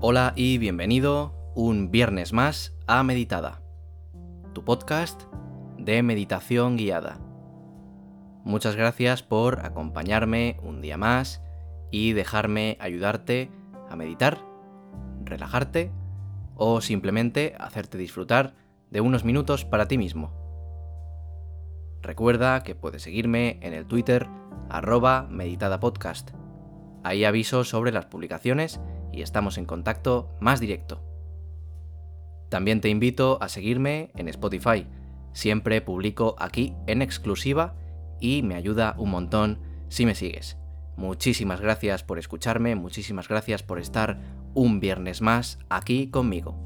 Hola y bienvenido un viernes más a Meditada, tu podcast de meditación guiada. Muchas gracias por acompañarme un día más y dejarme ayudarte a meditar, relajarte o simplemente hacerte disfrutar de unos minutos para ti mismo. Recuerda que puedes seguirme en el Twitter arroba meditadapodcast. Ahí aviso sobre las publicaciones y estamos en contacto más directo. También te invito a seguirme en Spotify. Siempre publico aquí en exclusiva y me ayuda un montón si me sigues. Muchísimas gracias por escucharme, muchísimas gracias por estar un viernes más aquí conmigo.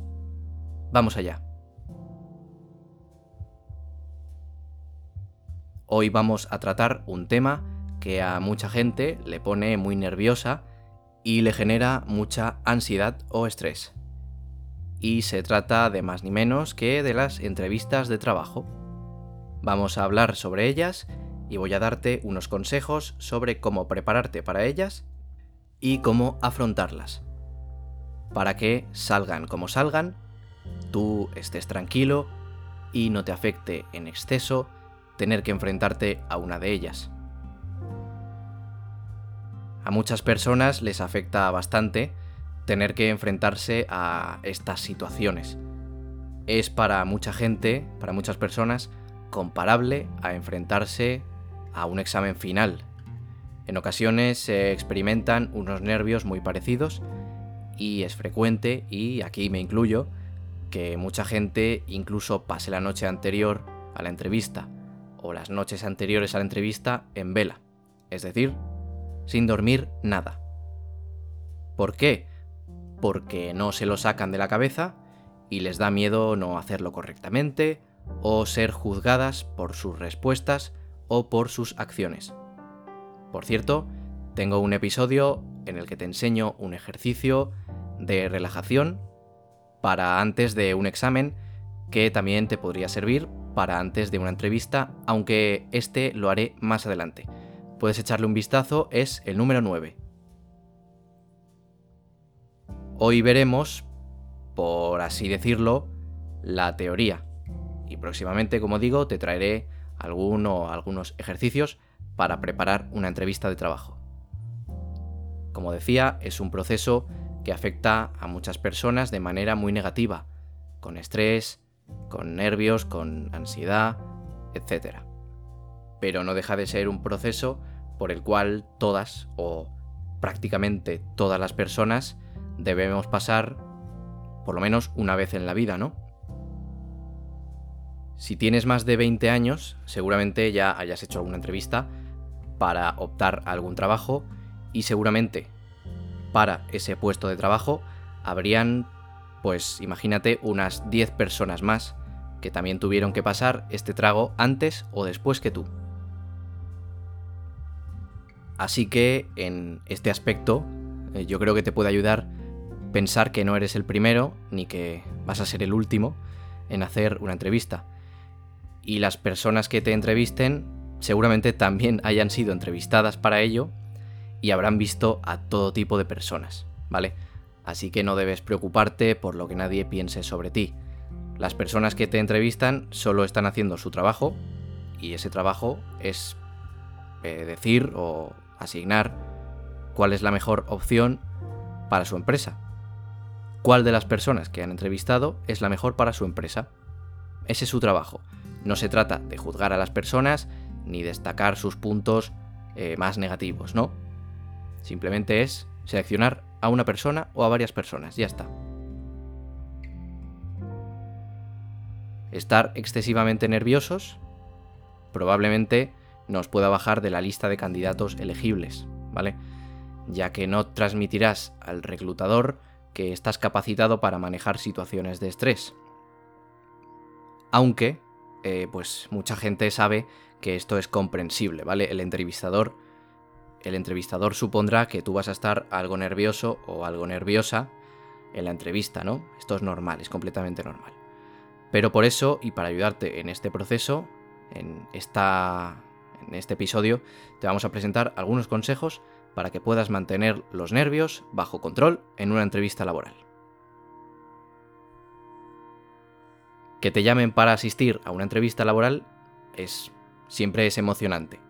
Vamos allá. Hoy vamos a tratar un tema que a mucha gente le pone muy nerviosa y le genera mucha ansiedad o estrés. Y se trata de más ni menos que de las entrevistas de trabajo. Vamos a hablar sobre ellas y voy a darte unos consejos sobre cómo prepararte para ellas y cómo afrontarlas. Para que salgan como salgan, tú estés tranquilo y no te afecte en exceso tener que enfrentarte a una de ellas. A muchas personas les afecta bastante tener que enfrentarse a estas situaciones. Es para mucha gente, para muchas personas, comparable a enfrentarse a un examen final. En ocasiones se experimentan unos nervios muy parecidos y es frecuente, y aquí me incluyo, que mucha gente incluso pase la noche anterior a la entrevista o las noches anteriores a la entrevista en vela, es decir, sin dormir nada. ¿Por qué? Porque no se lo sacan de la cabeza y les da miedo no hacerlo correctamente o ser juzgadas por sus respuestas o por sus acciones. Por cierto, tengo un episodio en el que te enseño un ejercicio de relajación para antes de un examen que también te podría servir para antes de una entrevista, aunque este lo haré más adelante puedes echarle un vistazo, es el número 9. Hoy veremos, por así decirlo, la teoría. Y próximamente, como digo, te traeré alguno, algunos ejercicios para preparar una entrevista de trabajo. Como decía, es un proceso que afecta a muchas personas de manera muy negativa, con estrés, con nervios, con ansiedad, etc pero no deja de ser un proceso por el cual todas o prácticamente todas las personas debemos pasar por lo menos una vez en la vida, ¿no? Si tienes más de 20 años, seguramente ya hayas hecho alguna entrevista para optar a algún trabajo y seguramente para ese puesto de trabajo habrían, pues imagínate, unas 10 personas más que también tuvieron que pasar este trago antes o después que tú. Así que en este aspecto eh, yo creo que te puede ayudar pensar que no eres el primero ni que vas a ser el último en hacer una entrevista. Y las personas que te entrevisten seguramente también hayan sido entrevistadas para ello y habrán visto a todo tipo de personas, ¿vale? Así que no debes preocuparte por lo que nadie piense sobre ti. Las personas que te entrevistan solo están haciendo su trabajo y ese trabajo es eh, decir o asignar cuál es la mejor opción para su empresa. ¿Cuál de las personas que han entrevistado es la mejor para su empresa? Ese es su trabajo. No se trata de juzgar a las personas ni destacar sus puntos eh, más negativos, ¿no? Simplemente es seleccionar a una persona o a varias personas, ya está. Estar excesivamente nerviosos probablemente nos pueda bajar de la lista de candidatos elegibles, ¿vale? Ya que no transmitirás al reclutador que estás capacitado para manejar situaciones de estrés. Aunque, eh, pues mucha gente sabe que esto es comprensible, ¿vale? El entrevistador, el entrevistador supondrá que tú vas a estar algo nervioso o algo nerviosa en la entrevista, ¿no? Esto es normal, es completamente normal. Pero por eso, y para ayudarte en este proceso, en esta en este episodio te vamos a presentar algunos consejos para que puedas mantener los nervios bajo control en una entrevista laboral. Que te llamen para asistir a una entrevista laboral es siempre es emocionante.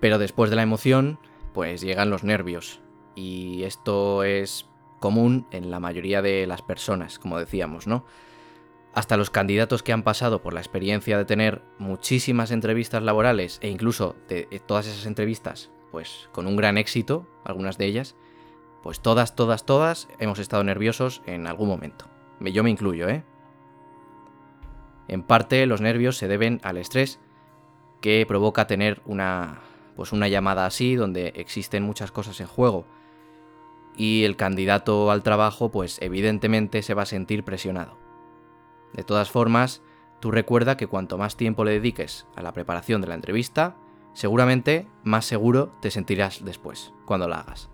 Pero después de la emoción, pues llegan los nervios. Y esto es común en la mayoría de las personas, como decíamos, ¿no? Hasta los candidatos que han pasado por la experiencia de tener muchísimas entrevistas laborales e incluso de todas esas entrevistas, pues con un gran éxito, algunas de ellas, pues todas, todas, todas hemos estado nerviosos en algún momento. Yo me incluyo, ¿eh? En parte los nervios se deben al estrés que provoca tener una pues una llamada así donde existen muchas cosas en juego y el candidato al trabajo pues evidentemente se va a sentir presionado. De todas formas, tú recuerda que cuanto más tiempo le dediques a la preparación de la entrevista, seguramente más seguro te sentirás después, cuando la hagas.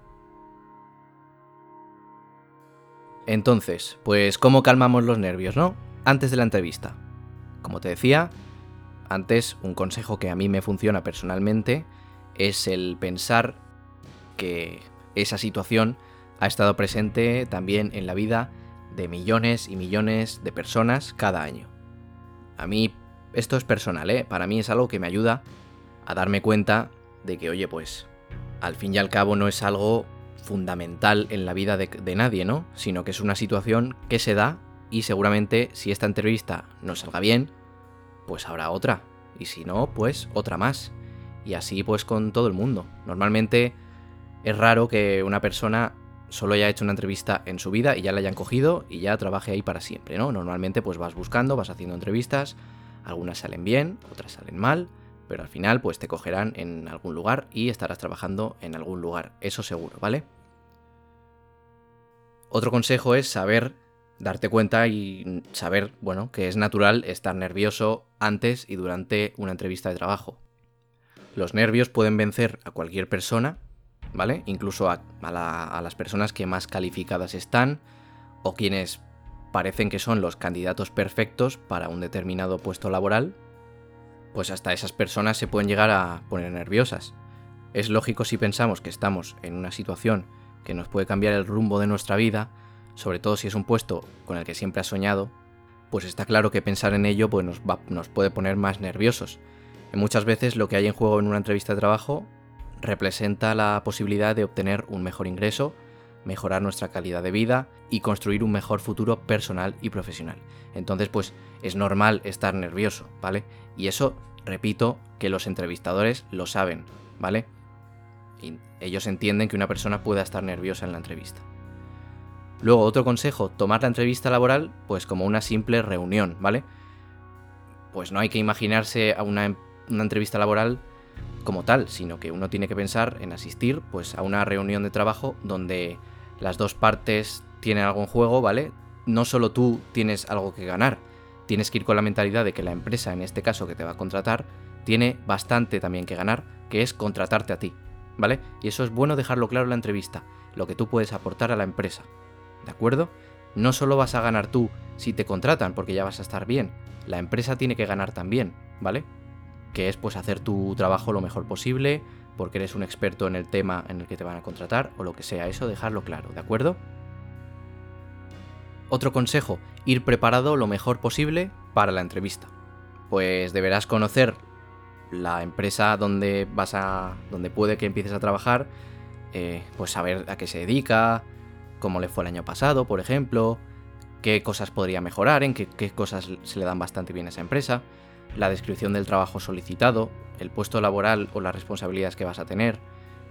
Entonces, pues ¿cómo calmamos los nervios, no? Antes de la entrevista. Como te decía, antes un consejo que a mí me funciona personalmente es el pensar que esa situación ha estado presente también en la vida de millones y millones de personas cada año. A mí esto es personal, ¿eh? Para mí es algo que me ayuda a darme cuenta de que, oye, pues, al fin y al cabo no es algo fundamental en la vida de, de nadie, ¿no? Sino que es una situación que se da y seguramente si esta entrevista no salga bien, pues habrá otra. Y si no, pues otra más. Y así pues con todo el mundo. Normalmente es raro que una persona solo haya hecho una entrevista en su vida y ya la hayan cogido y ya trabaje ahí para siempre, ¿no? Normalmente pues vas buscando, vas haciendo entrevistas, algunas salen bien, otras salen mal, pero al final pues te cogerán en algún lugar y estarás trabajando en algún lugar, eso seguro, ¿vale? Otro consejo es saber darte cuenta y saber, bueno, que es natural estar nervioso antes y durante una entrevista de trabajo. Los nervios pueden vencer a cualquier persona ¿vale? Incluso a, las personas que más calificadas están o quienes parecen que son los candidatos perfectos para un determinado puesto laboral, pues hasta esas personas se pueden llegar a poner nerviosas. Es lógico si pensamos que estamos en una situación que nos puede cambiar el rumbo de nuestra vida, sobre todo si es un puesto con el que siempre has soñado, pues está claro que pensar en ello pues nos, puede poner más nerviosos. Muchas veces lo que hay en juego en una entrevista de trabajo representa la posibilidad de obtener un mejor ingreso, mejorar nuestra calidad de vida y construir un mejor futuro personal y profesional. Entonces, pues es normal estar nervioso, ¿vale? Y eso, repito, que los entrevistadores lo saben, ¿vale? Y ellos entienden que una persona pueda estar nerviosa en la entrevista. Luego, otro consejo, tomar la entrevista laboral pues como una simple reunión, ¿vale? Pues no hay que imaginarse a una, una entrevista laboral como tal, sino que uno tiene que pensar en asistir pues, a una reunión de trabajo donde las dos partes tienen algo en juego, ¿vale? No solo tú tienes algo que ganar, tienes que ir con la mentalidad de que la empresa, en este caso que te va a contratar, tiene bastante también que ganar, que es contratarte a ti, ¿vale? Y eso es bueno dejarlo claro en la entrevista, lo que tú puedes aportar a la empresa, ¿de acuerdo? No solo vas a ganar tú si te contratan, porque ya vas a estar bien, la empresa tiene que ganar también, ¿vale? Que es pues hacer tu trabajo lo mejor posible, porque eres un experto en el tema en el que te van a contratar o lo que sea, eso dejarlo claro, ¿de acuerdo? Otro consejo, ir preparado lo mejor posible para la entrevista. Pues deberás conocer la empresa donde vas a. donde puede que empieces a trabajar, eh, pues saber a qué se dedica, cómo le fue el año pasado, por ejemplo, qué cosas podría mejorar, en qué, qué cosas se le dan bastante bien a esa empresa la descripción del trabajo solicitado, el puesto laboral o las responsabilidades que vas a tener.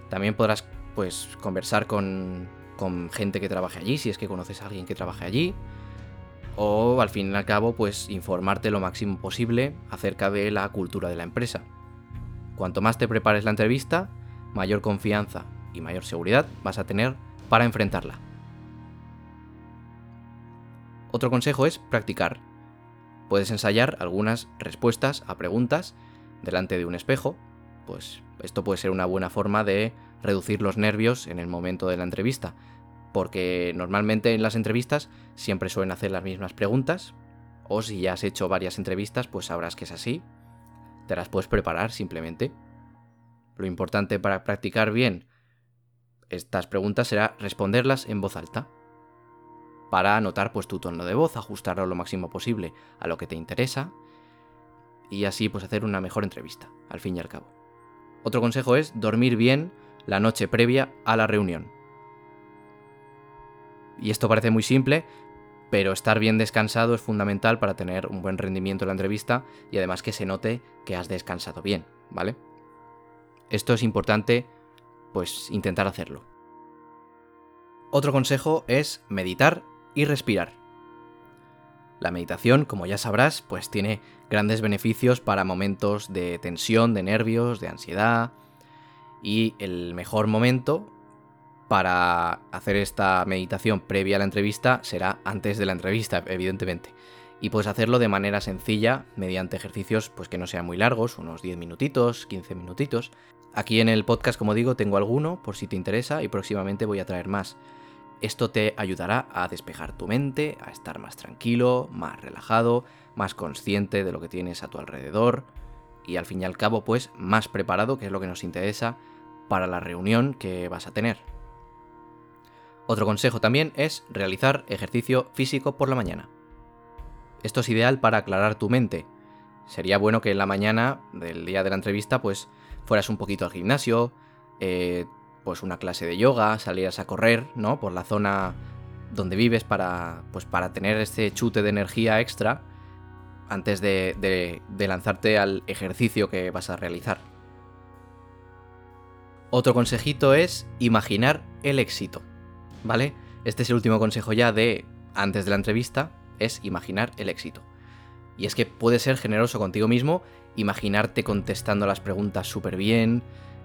También podrás pues conversar con, con gente que trabaje allí, si es que conoces a alguien que trabaje allí. O al fin y al cabo, pues informarte lo máximo posible acerca de la cultura de la empresa. Cuanto más te prepares la entrevista, mayor confianza y mayor seguridad vas a tener para enfrentarla. Otro consejo es practicar. Puedes ensayar algunas respuestas a preguntas delante de un espejo, pues esto puede ser una buena forma de reducir los nervios en el momento de la entrevista, porque normalmente en las entrevistas siempre suelen hacer las mismas preguntas, o si ya has hecho varias entrevistas, pues sabrás que es así, te las puedes preparar simplemente. Lo importante para practicar bien estas preguntas será responderlas en voz alta para anotar pues tu tono de voz, ajustarlo lo máximo posible a lo que te interesa y así pues hacer una mejor entrevista, al fin y al cabo. Otro consejo es dormir bien la noche previa a la reunión. Y esto parece muy simple, pero estar bien descansado es fundamental para tener un buen rendimiento en la entrevista y además que se note que has descansado bien, ¿vale? Esto es importante, pues intentar hacerlo. Otro consejo es meditar y respirar. La meditación, como ya sabrás, pues tiene grandes beneficios para momentos de tensión, de nervios, de ansiedad. Y el mejor momento para hacer esta meditación previa a la entrevista será antes de la entrevista, evidentemente. Y puedes hacerlo de manera sencilla, mediante ejercicios pues que no sean muy largos, unos 10 minutitos, 15 minutitos. Aquí en el podcast, como digo, tengo alguno por si te interesa y próximamente voy a traer más. Esto te ayudará a despejar tu mente, a estar más tranquilo, más relajado, más consciente de lo que tienes a tu alrededor y al fin y al cabo pues más preparado, que es lo que nos interesa para la reunión que vas a tener. Otro consejo también es realizar ejercicio físico por la mañana. Esto es ideal para aclarar tu mente. Sería bueno que en la mañana del día de la entrevista pues fueras un poquito al gimnasio, eh, pues una clase de yoga, salieras a correr, ¿no? Por la zona donde vives para, pues para tener ese chute de energía extra antes de, de lanzarte al ejercicio que vas a realizar. Otro consejito es imaginar el éxito, ¿vale? Este es el último consejo ya de antes de la entrevista, es imaginar el éxito. Y es que puedes ser generoso contigo mismo, imaginarte contestando las preguntas súper bien,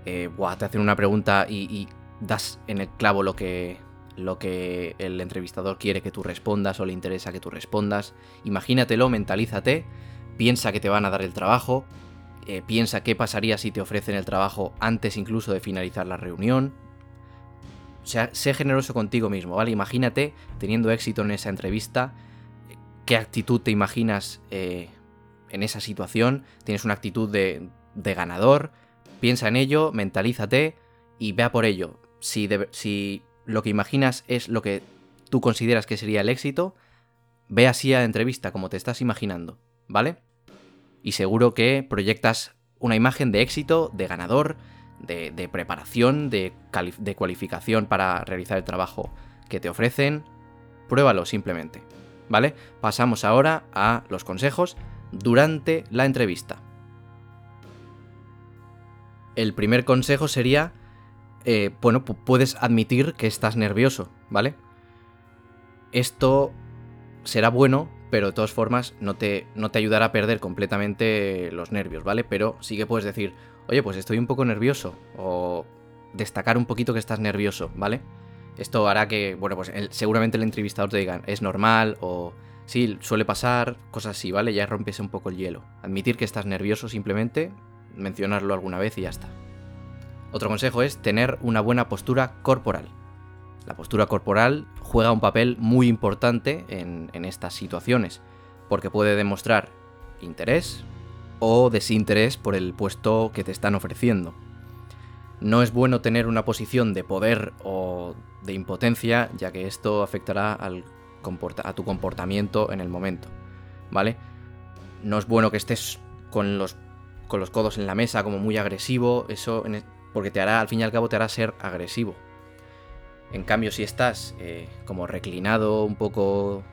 eh, te hacen una pregunta y, das en el clavo lo que, lo que el entrevistador quiere que tú respondas o le interesa que tú respondas. Imagínatelo, mentalízate, piensa que te van a dar el trabajo, eh, piensa qué pasaría si te ofrecen el trabajo antes incluso de finalizar la reunión. O sea, sé generoso contigo mismo, ¿vale? Imagínate teniendo éxito en esa entrevista, qué actitud te imaginas eh, en esa situación, tienes una actitud de ganador, Piensa en ello, mentalízate y vea por ello. Si, lo que imaginas es lo que tú consideras que sería el éxito, ve así a la entrevista como te estás imaginando, ¿vale? Y seguro que proyectas una imagen de éxito, de ganador, de, preparación, de, de cualificación para realizar el trabajo que te ofrecen. Pruébalo simplemente, ¿vale? Pasamos ahora a los consejos durante la entrevista el primer consejo sería, eh, bueno, puedes admitir que estás nervioso, ¿vale? Esto será bueno, pero de todas formas no te, no te ayudará a perder completamente los nervios, ¿vale? Pero sí que puedes decir, oye, pues estoy un poco nervioso, o destacar un poquito que estás nervioso, ¿vale? Esto hará que, bueno, pues seguramente el entrevistador te diga, es normal, o sí, suele pasar, cosas así, ¿vale? Ya rompes un poco el hielo. Admitir que estás nervioso simplemente mencionarlo alguna vez y ya está. Otro consejo es tener una buena postura corporal. La postura corporal juega un papel muy importante en, estas situaciones, porque puede demostrar interés o desinterés por el puesto que te están ofreciendo. No es bueno tener una posición de poder o de impotencia, ya que esto afectará a tu comportamiento en el momento, ¿vale? No es bueno que estés con los con los codos en la mesa, como muy agresivo, eso, e, porque te hará, al fin y al cabo, te hará ser agresivo. En cambio, si estás eh, como reclinado, un poco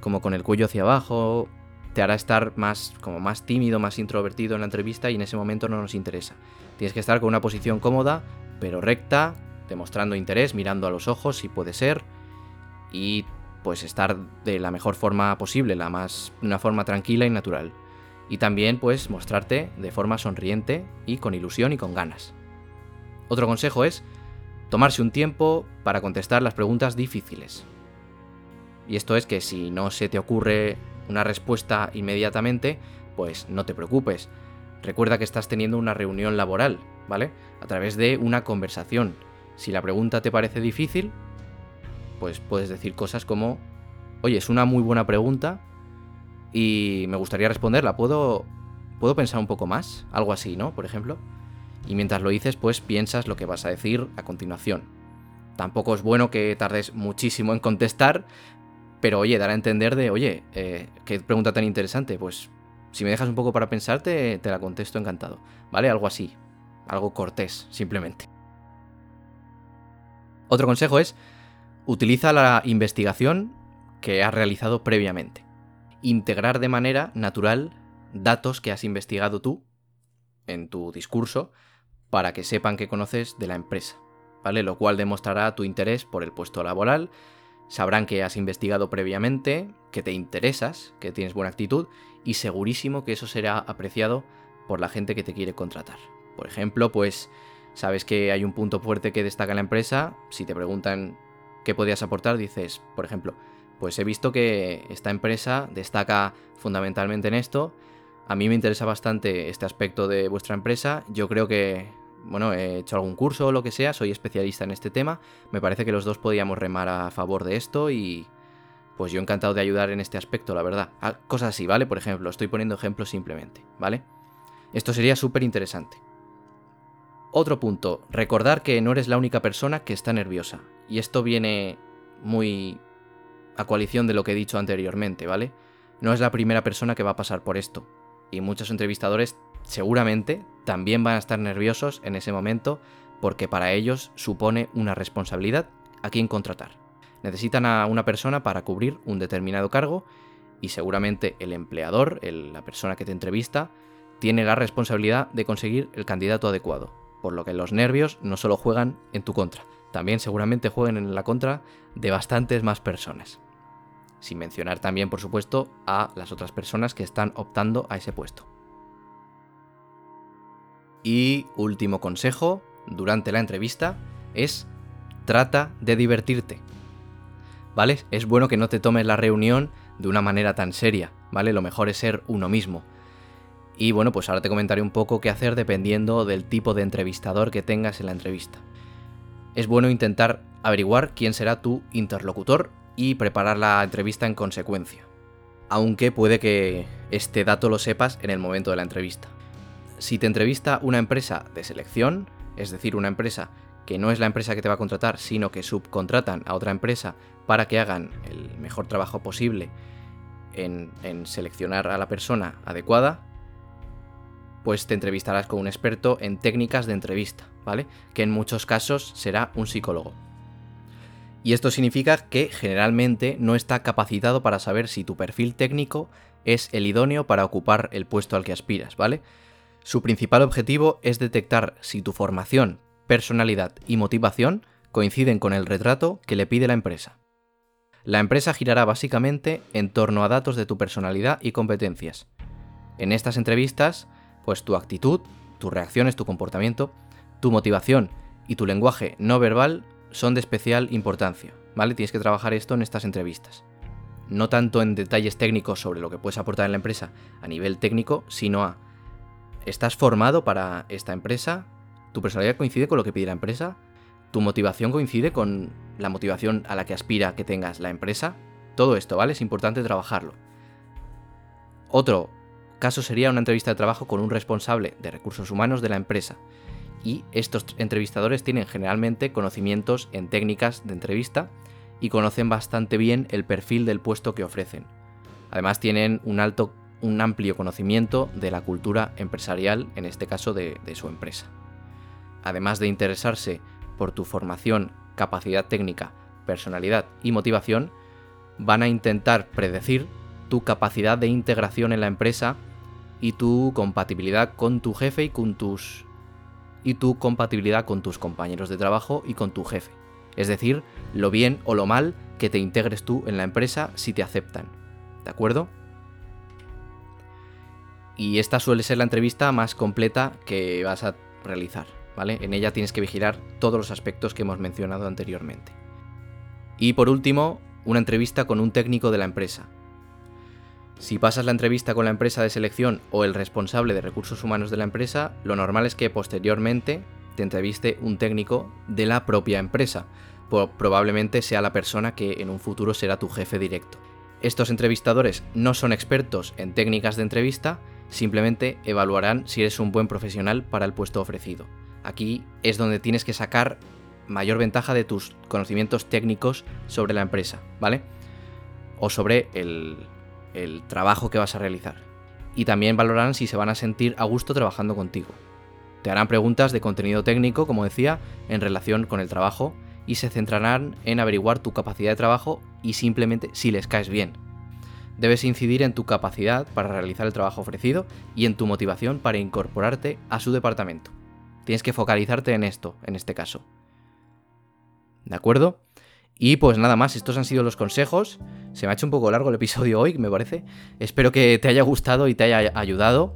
como con el cuello hacia abajo, te hará estar más, como más tímido, más introvertido en la entrevista y en ese momento no nos interesa. Tienes que estar con una posición cómoda, pero recta, demostrando interés, mirando a los ojos si puede ser, y pues estar de la mejor forma posible, la más, una forma tranquila y natural y también pues mostrarte de forma sonriente y con ilusión y con ganas. Otro consejo es tomarse un tiempo para contestar las preguntas difíciles. Y esto es que si no se te ocurre una respuesta inmediatamente, pues no te preocupes. Recuerda que estás teniendo una reunión laboral, ¿vale? A través de una conversación. Si la pregunta te parece difícil, pues puedes decir cosas como, oye, es una muy buena pregunta, y me gustaría responderla. ¿Puedo, ¿Puedo pensar un poco más? Algo así, ¿no? Por ejemplo. Y mientras lo dices, pues piensas lo que vas a decir a continuación. Tampoco es bueno que tardes muchísimo en contestar, pero oye, dar a entender de, oye, eh, qué pregunta tan interesante, pues si me dejas un poco para pensarte, te la contesto encantado, ¿vale? Algo así, algo cortés, simplemente. Otro consejo es, utiliza la investigación que has realizado previamente. Integrar de manera natural datos que has investigado tú en tu discurso para que sepan que conoces de la empresa, ¿vale? Lo cual demostrará tu interés por el puesto laboral, sabrán que has investigado previamente, que te interesas, que tienes buena actitud y segurísimo que eso será apreciado por la gente que te quiere contratar. Por ejemplo, pues sabes que hay un punto fuerte que destaca la empresa, si te preguntan qué podías aportar, dices, por ejemplo, pues he visto que esta empresa destaca fundamentalmente en esto, a mí me interesa bastante este aspecto de vuestra empresa, yo creo que, bueno, he hecho algún curso o lo que sea, soy especialista en este tema, me parece que los dos podíamos remar a favor de esto y... Pues yo encantado de ayudar en este aspecto, la verdad. Ah, cosas así, ¿vale? Por ejemplo, estoy poniendo ejemplos simplemente, ¿vale? Esto sería súper interesante. Otro punto, recordar que no eres la única persona que está nerviosa. Y esto viene muy a coalición de lo que he dicho anteriormente, ¿vale? No es la primera persona que va a pasar por esto. Y muchos entrevistadores seguramente también van a estar nerviosos en ese momento porque para ellos supone una responsabilidad a quién contratar. Necesitan a una persona para cubrir un determinado cargo y seguramente el empleador, la persona que te entrevista, tiene la responsabilidad de conseguir el candidato adecuado por lo que los nervios no solo juegan en tu contra, también seguramente jueguen en la contra de bastantes más personas. Sin mencionar también, por supuesto, a las otras personas que están optando a ese puesto. Y último consejo durante la entrevista es trata de divertirte. ¿Vale? Es bueno que no te tomes la reunión de una manera tan seria, ¿vale? Lo mejor es ser uno mismo. Y bueno, pues ahora te comentaré un poco qué hacer dependiendo del tipo de entrevistador que tengas en la entrevista. Es bueno intentar averiguar quién será tu interlocutor y preparar la entrevista en consecuencia. Aunque puede que este dato lo sepas en el momento de la entrevista. Si te entrevista una empresa de selección, es decir, una empresa que no es la empresa que te va a contratar, sino que subcontratan a otra empresa para que hagan el mejor trabajo posible en, seleccionar a la persona adecuada, pues te entrevistarás con un experto en técnicas de entrevista, ¿vale? Que en muchos casos será un psicólogo. Y esto significa que generalmente no está capacitado para saber si tu perfil técnico es el idóneo para ocupar el puesto al que aspiras, ¿vale? Su principal objetivo es detectar si tu formación, personalidad y motivación coinciden con el retrato que le pide la empresa. La empresa girará básicamente en torno a datos de tu personalidad y competencias. En estas entrevistas pues tu actitud, tus reacciones, tu comportamiento, tu motivación y tu lenguaje no verbal son de especial importancia, ¿vale? Tienes que trabajar esto en estas entrevistas. No tanto en detalles técnicos sobre lo que puedes aportar en la empresa a nivel técnico, sino a ¿estás formado para esta empresa? ¿Tu personalidad coincide con lo que pide la empresa? ¿Tu motivación coincide con la motivación a la que aspira que tengas la empresa? Todo esto, ¿vale? Es importante trabajarlo. Otro caso sería una entrevista de trabajo con un responsable de recursos humanos de la empresa. Y estos entrevistadores tienen generalmente conocimientos en técnicas de entrevista y conocen bastante bien el perfil del puesto que ofrecen. Además tienen un alto un amplio conocimiento de la cultura empresarial, en este caso de, de su empresa. Además de interesarse por tu formación, capacidad técnica, personalidad y motivación, van a intentar predecir tu capacidad de integración en la empresa y tu compatibilidad con tu jefe y con tus y tu compatibilidad con tus compañeros de trabajo y con tu jefe. Es decir, lo bien o lo mal que te integres tú en la empresa si te aceptan. ¿De acuerdo? Y esta suele ser la entrevista más completa que vas a realizar, ¿vale? En ella tienes que vigilar todos los aspectos que hemos mencionado anteriormente. Y por último, una entrevista con un técnico de la empresa, si pasas la entrevista con la empresa de selección o el responsable de recursos humanos de la empresa, lo normal es que posteriormente te entreviste un técnico de la propia empresa. Probablemente sea la persona que en un futuro será tu jefe directo. Estos entrevistadores no son expertos en técnicas de entrevista, simplemente evaluarán si eres un buen profesional para el puesto ofrecido. Aquí es donde tienes que sacar mayor ventaja de tus conocimientos técnicos sobre la empresa, ¿vale? O sobre el, el trabajo que vas a realizar. Y también valorarán si se van a sentir a gusto trabajando contigo. Te harán preguntas de contenido técnico, como decía, en relación con el trabajo y se centrarán en averiguar tu capacidad de trabajo y simplemente si les caes bien. Debes incidir en tu capacidad para realizar el trabajo ofrecido y en tu motivación para incorporarte a su departamento. Tienes que focalizarte en esto, en este caso. ¿De acuerdo? Y pues nada más, estos han sido los consejos. Se me ha hecho un poco largo el episodio hoy, me parece. Espero que te haya gustado y te haya ayudado.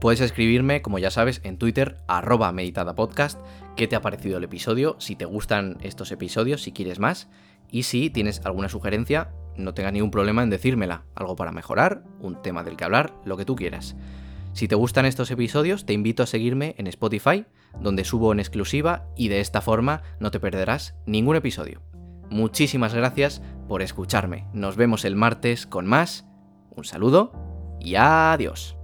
Puedes escribirme, como ya sabes, en Twitter, arroba meditadapodcast, qué te ha parecido el episodio, si te gustan estos episodios, si quieres más, y si tienes alguna sugerencia, no tengas ningún problema en decírmela, algo para mejorar, un tema del que hablar, lo que tú quieras. Si te gustan estos episodios, te invito a seguirme en Spotify, donde subo en exclusiva y de esta forma no te perderás ningún episodio. Muchísimas gracias por escucharme. Nos vemos el martes con más. Un saludo y adiós.